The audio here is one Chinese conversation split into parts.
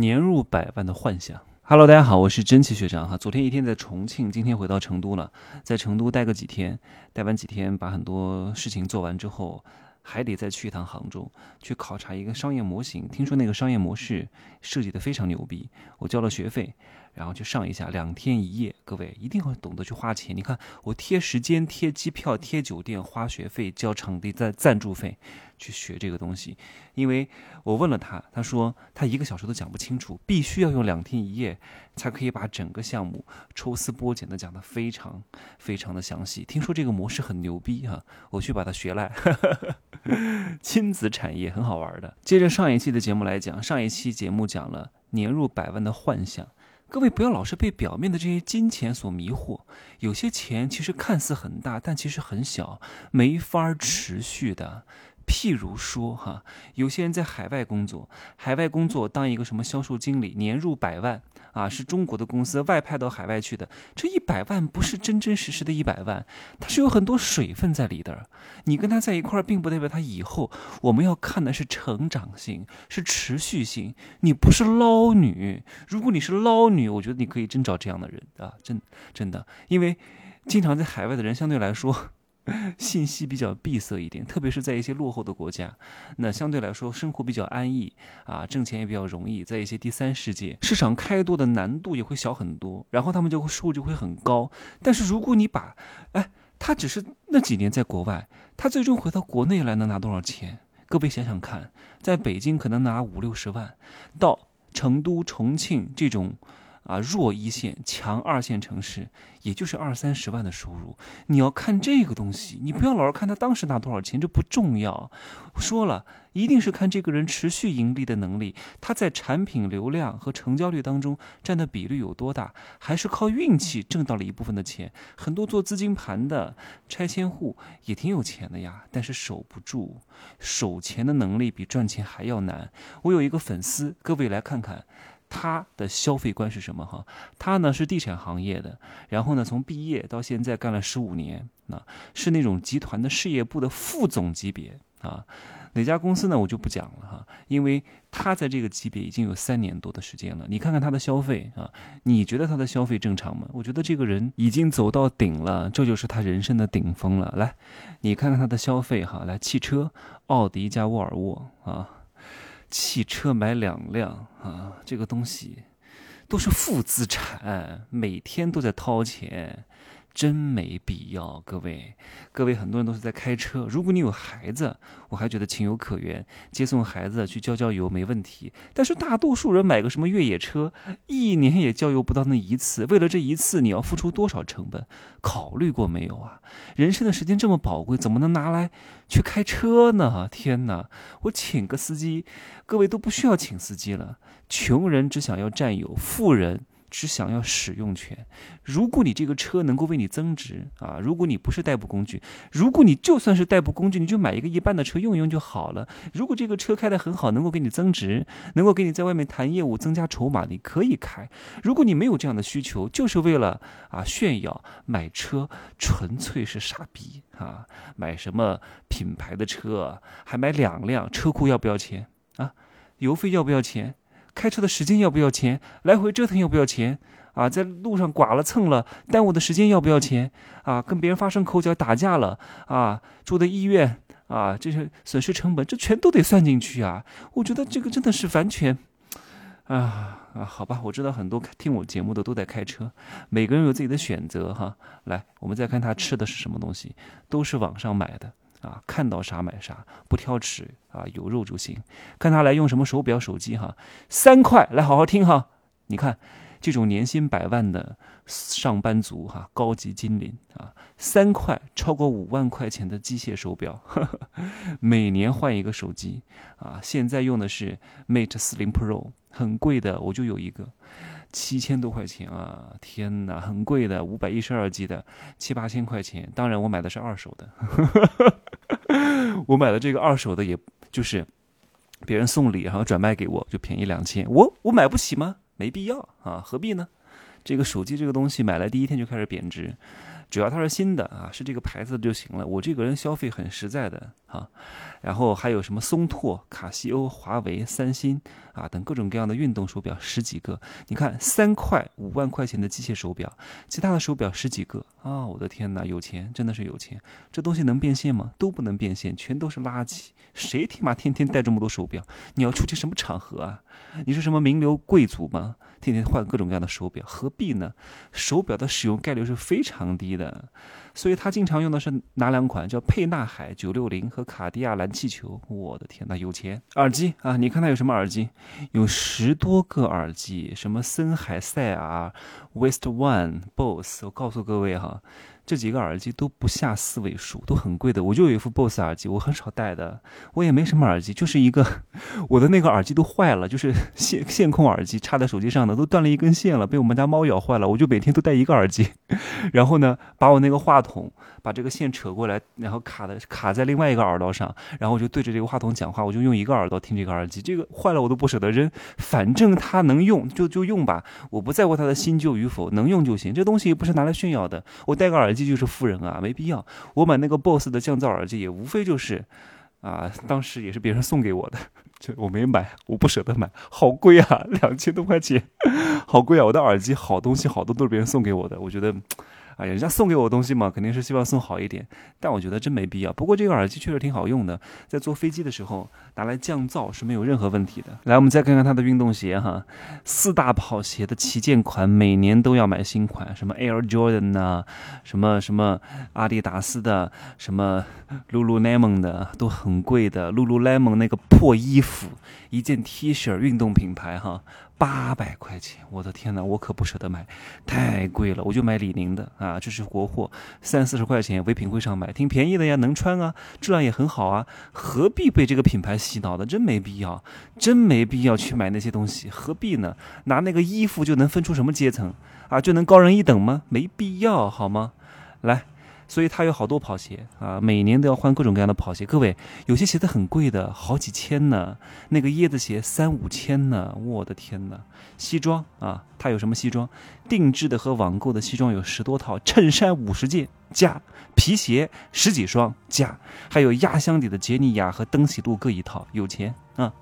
年入百万的幻想。Hello，大家好，我是真奇学长哈。昨天一天在重庆，今天回到成都了，在成都待个几天，待完几天，把很多事情做完之后。还得再去一趟杭州，去考察一个商业模型。听说那个商业模式设计的非常牛逼，我交了学费，然后去上一下，两天一夜。各位一定要懂得去花钱。你看，我贴时间、贴机票、贴酒店、花学费、交场地赞赞助费。去学这个东西，因为我问了他，他说他一个小时都讲不清楚，必须要用两天一夜才可以把整个项目抽丝剥茧的讲得非常非常的详细。听说这个模式很牛逼哈，我去把它学来。亲子产业很好玩的。接着上一期的节目来讲，上一期节目讲了年入百万的幻想，各位不要老是被表面的这些金钱所迷惑，有些钱其实看似很大，但其实很小，没法持续的。譬如说，哈，有些人在海外工作，海外工作当一个什么销售经理，年入百万啊，是中国的公司外派到海外去的。这一百万不是真真实实的一百万，它是有很多水分在里的。你跟他在一块儿，并不代表他以后。我们要看的是成长性，是持续性。你不是捞女，如果你是捞女，我觉得你可以真找这样的人啊，真真的，因为经常在海外的人相对来说。信息比较闭塞一点，特别是在一些落后的国家，那相对来说生活比较安逸啊，挣钱也比较容易。在一些第三世界，市场开拓的难度也会小很多，然后他们就会收入就会很高。但是如果你把，哎，他只是那几年在国外，他最终回到国内来能拿多少钱？各位想想看，在北京可能拿五六十万，到成都、重庆这种。啊，弱一线、强二线城市，也就是二三十万的收入。你要看这个东西，你不要老是看他当时拿多少钱，这不重要。说了，一定是看这个人持续盈利的能力，他在产品流量和成交率当中占的比率有多大，还是靠运气挣到了一部分的钱。很多做资金盘的拆迁户也挺有钱的呀，但是守不住，守钱的能力比赚钱还要难。我有一个粉丝，各位来看看。他的消费观是什么？哈，他呢是地产行业的，然后呢从毕业到现在干了十五年，那是那种集团的事业部的副总级别啊。哪家公司呢？我就不讲了哈，因为他在这个级别已经有三年多的时间了。你看看他的消费啊，你觉得他的消费正常吗？我觉得这个人已经走到顶了，这就是他人生的顶峰了。来，你看看他的消费哈，来汽车，奥迪加沃尔沃啊。汽车买两辆啊，这个东西都是负资产，每天都在掏钱。真没必要，各位，各位，很多人都是在开车。如果你有孩子，我还觉得情有可原，接送孩子去郊郊游没问题。但是大多数人买个什么越野车，一年也郊游不到那一次，为了这一次，你要付出多少成本？考虑过没有啊？人生的时间这么宝贵，怎么能拿来去开车呢？天哪！我请个司机，各位都不需要请司机了。穷人只想要占有，富人。只想要使用权。如果你这个车能够为你增值啊，如果你不是代步工具，如果你就算是代步工具，你就买一个一般的车用一用就好了。如果这个车开得很好，能够给你增值，能够给你在外面谈业务增加筹码，你可以开。如果你没有这样的需求，就是为了啊炫耀，买车纯粹是傻逼啊！买什么品牌的车，还买两辆，车库要不要钱啊？油费要不要钱？开车的时间要不要钱？来回折腾要不要钱？啊，在路上剐了蹭了，耽误的时间要不要钱？啊，跟别人发生口角打架了，啊，住的医院，啊，这些损失成本，这全都得算进去啊！我觉得这个真的是完全，啊啊，好吧，我知道很多听我节目的都在开车，每个人有自己的选择哈。来，我们再看他吃的是什么东西，都是网上买的。啊，看到啥买啥，不挑食啊，有肉就行。看他来用什么手表、手机哈，三块来好好听哈。你看这种年薪百万的上班族哈，高级精灵啊，三块超过五万块钱的机械手表，每年换一个手机啊。现在用的是 Mate 四零 Pro，很贵的，我就有一个。七千多块钱啊！天哪，很贵的，五百一十二 G 的，七八千块钱。当然，我买的是二手的。我买的这个二手的，也就是别人送礼，然后转卖给我，就便宜两千。我我买不起吗？没必要啊，何必呢？这个手机这个东西买来第一天就开始贬值，只要它是新的啊，是这个牌子就行了。我这个人消费很实在的啊。然后还有什么松拓、卡西欧、华为、三星啊等各种各样的运动手表十几个。你看三块五万块钱的机械手表，其他的手表十几个啊！我的天哪，有钱真的是有钱。这东西能变现吗？都不能变现，全都是垃圾。谁他妈天天戴这么多手表？你要出去什么场合啊？你是什么名流贵族吗？天天换各种各样的手表，何必呢？手表的使用概率是非常低的。的所以他经常用的是哪两款？叫沛纳海九六零和卡地亚蓝气球。我的天哪，有钱！耳机啊，你看他有什么耳机？有十多个耳机，什么森海塞尔、West One、Boss。我告诉各位哈。这几个耳机都不下四位数，都很贵的。我就有一副 BOSS 耳机，我很少戴的。我也没什么耳机，就是一个我的那个耳机都坏了，就是线线控耳机插在手机上的，都断了一根线了，被我们家猫咬坏了。我就每天都戴一个耳机，然后呢，把我那个话筒把这个线扯过来，然后卡的卡在另外一个耳朵上，然后我就对着这个话筒讲话，我就用一个耳朵听这个耳机。这个坏了我都不舍得扔，反正它能用就就用吧，我不在乎它的新旧与否，能用就行。这东西不是拿来炫耀的，我戴个耳机。就是富人啊，没必要。我买那个 BOSS 的降噪耳机也无非就是，啊，当时也是别人送给我的，就我没买，我不舍得买，好贵啊，两千多块钱，好贵啊！我的耳机好东西好多都是别人送给我的，我觉得。哎，人家送给我东西嘛，肯定是希望送好一点，但我觉得真没必要。不过这个耳机确实挺好用的，在坐飞机的时候拿来降噪是没有任何问题的。来，我们再看看它的运动鞋哈，四大跑鞋的旗舰款，每年都要买新款，什么 Air Jordan 呐，什么什么阿迪达斯的，什么 Lululemon 的，都很贵的。Lululemon 那个破衣服，一件 T 恤运动品牌哈。八百块钱，我的天哪，我可不舍得买，太贵了，我就买李宁的啊，这是国货，三四十块钱，唯品会上买，挺便宜的呀，能穿啊，质量也很好啊，何必被这个品牌洗脑的？真没必要，真没必要去买那些东西，何必呢？拿那个衣服就能分出什么阶层啊？就能高人一等吗？没必要，好吗？来。所以他有好多跑鞋啊，每年都要换各种各样的跑鞋。各位，有些鞋子很贵的，好几千呢。那个椰子鞋三五千呢，我的天哪！西装啊，他有什么西装？定制的和网购的西装有十多套，衬衫五十件加，皮鞋十几双加，还有压箱底的杰尼亚和登喜路各一套，有钱啊，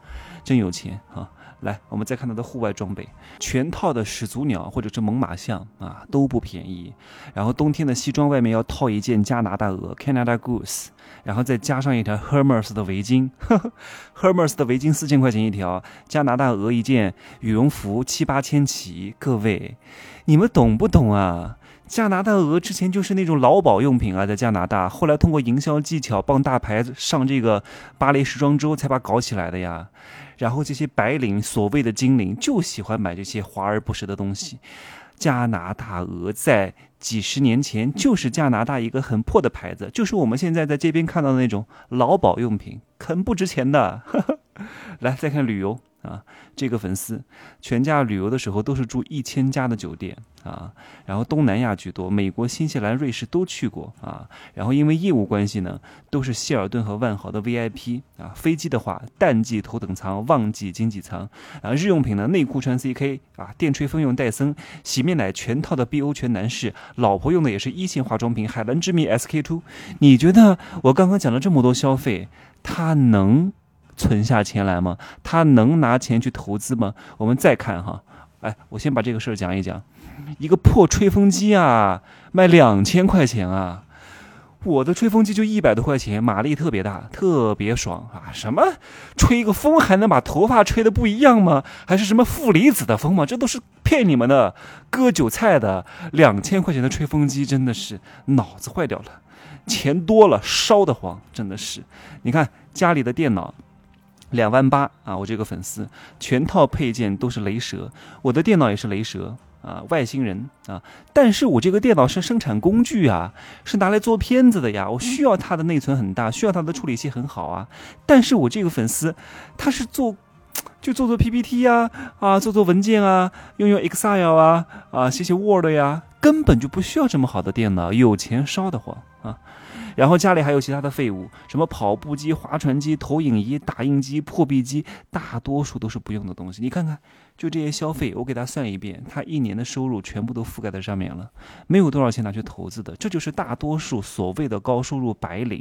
真有钱啊！来，我们再看它的户外装备，全套的始祖鸟或者是猛犸象啊都不便宜。然后冬天的西装外面要套一件加拿大鹅 （Canada Goose），然后再加上一条 Hermes 的围巾。Hermes 的围巾四千块钱一条，加拿大鹅一件羽绒服七八千起。各位，你们懂不懂啊？加拿大鹅之前就是那种劳保用品啊，在加拿大，后来通过营销技巧帮大牌子上这个巴黎时装周才把搞起来的呀。然后这些白领，所谓的精灵，就喜欢买这些华而不实的东西。加拿大鹅在几十年前就是加拿大一个很破的牌子，就是我们现在在这边看到的那种劳保用品，很不值钱的。来，再看旅游。啊，这个粉丝全家旅游的时候都是住一千家的酒店啊，然后东南亚居多，美国、新西兰、瑞士都去过啊，然后因为业务关系呢，都是希尔顿和万豪的 VIP 啊。飞机的话，淡季头等舱，旺季经济舱啊。日用品呢，内裤穿 CK 啊，电吹风用戴森，洗面奶全套的 BO 全男士，老婆用的也是一线化妆品海蓝之谜 SK two。你觉得我刚刚讲了这么多消费，他能？存下钱来吗？他能拿钱去投资吗？我们再看哈，哎，我先把这个事儿讲一讲。一个破吹风机啊，卖两千块钱啊！我的吹风机就一百多块钱，马力特别大，特别爽啊！什么吹个风还能把头发吹的不一样吗？还是什么负离子的风吗？这都是骗你们的，割韭菜的。两千块钱的吹风机真的是脑子坏掉了，钱多了烧得慌，真的是。你看家里的电脑。两万八啊！我这个粉丝全套配件都是雷蛇，我的电脑也是雷蛇啊，外星人啊！但是我这个电脑是生产工具啊，是拿来做片子的呀，我需要它的内存很大，需要它的处理器很好啊。但是我这个粉丝他是做，就做做 PPT 呀，啊，做做文件啊，用用 Excel 啊，啊，写写 Word 呀，根本就不需要这么好的电脑，有钱烧得慌啊！然后家里还有其他的废物，什么跑步机、划船机、投影仪、打印机、破壁机，大多数都是不用的东西。你看看就这些消费，我给他算一遍，他一年的收入全部都覆盖在上面了，没有多少钱拿去投资的。这就是大多数所谓的高收入白领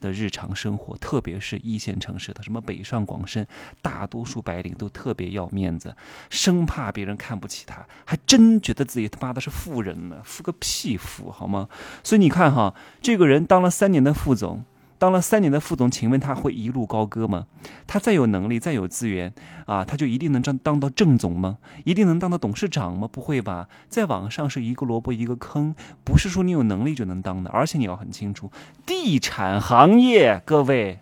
的日常生活，特别是一线城市的，什么北上广深，大多数白领都特别要面子，生怕别人看不起他，还真觉得自己他妈的是富人呢，富个屁富，好吗？所以你看哈，这个人当当了三年的副总。当了三年的副总，请问他会一路高歌吗？他再有能力，再有资源啊，他就一定能当当到正总吗？一定能当到董事长吗？不会吧，在网上是一个萝卜一个坑，不是说你有能力就能当的。而且你要很清楚，地产行业，各位，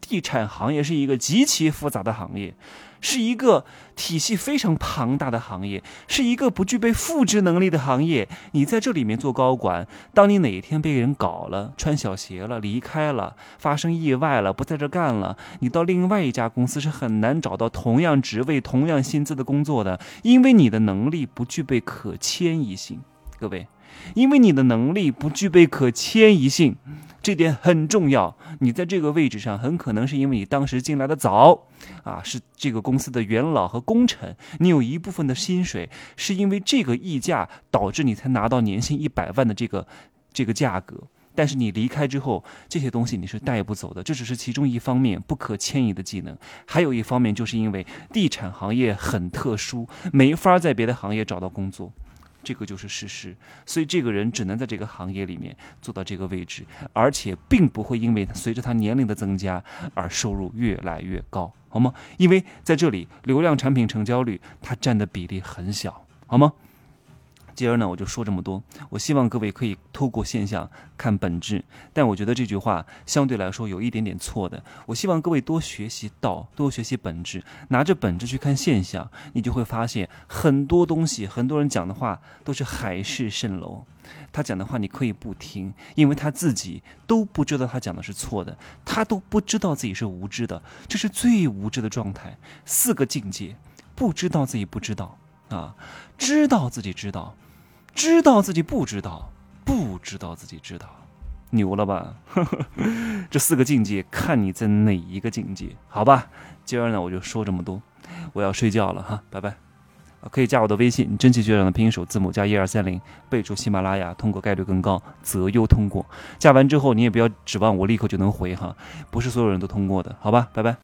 地产行业是一个极其复杂的行业。是一个体系非常庞大的行业，是一个不具备复制能力的行业。你在这里面做高管，当你哪一天被人搞了、穿小鞋了、离开了、发生意外了、不在这干了，你到另外一家公司是很难找到同样职位、同样薪资的工作的，因为你的能力不具备可迁移性。各位，因为你的能力不具备可迁移性。这点很重要，你在这个位置上，很可能是因为你当时进来的早，啊，是这个公司的元老和功臣，你有一部分的薪水是因为这个溢价导致你才拿到年薪一百万的这个这个价格，但是你离开之后，这些东西你是带不走的，这只是其中一方面不可迁移的技能，还有一方面就是因为地产行业很特殊，没法在别的行业找到工作。这个就是事实，所以这个人只能在这个行业里面做到这个位置，而且并不会因为随着他年龄的增加而收入越来越高，好吗？因为在这里流量产品成交率它占的比例很小，好吗？接着呢，我就说这么多。我希望各位可以透过现象看本质，但我觉得这句话相对来说有一点点错的。我希望各位多学习道，多学习本质，拿着本质去看现象，你就会发现很多东西，很多人讲的话都是海市蜃楼。他讲的话你可以不听，因为他自己都不知道他讲的是错的，他都不知道自己是无知的，这是最无知的状态。四个境界：不知道自己不知道。啊，知道自己知道，知道自己不知道，不知道自己知道，牛了吧？这四个境界，看你在哪一个境界，好吧？今儿呢，我就说这么多，我要睡觉了哈，拜拜。可以加我的微信，真奇学长的拼音首字母加一二三零，备注喜马拉雅，通过概率更高，择优通过。加完之后，你也不要指望我立刻就能回哈，不是所有人都通过的，好吧？拜拜。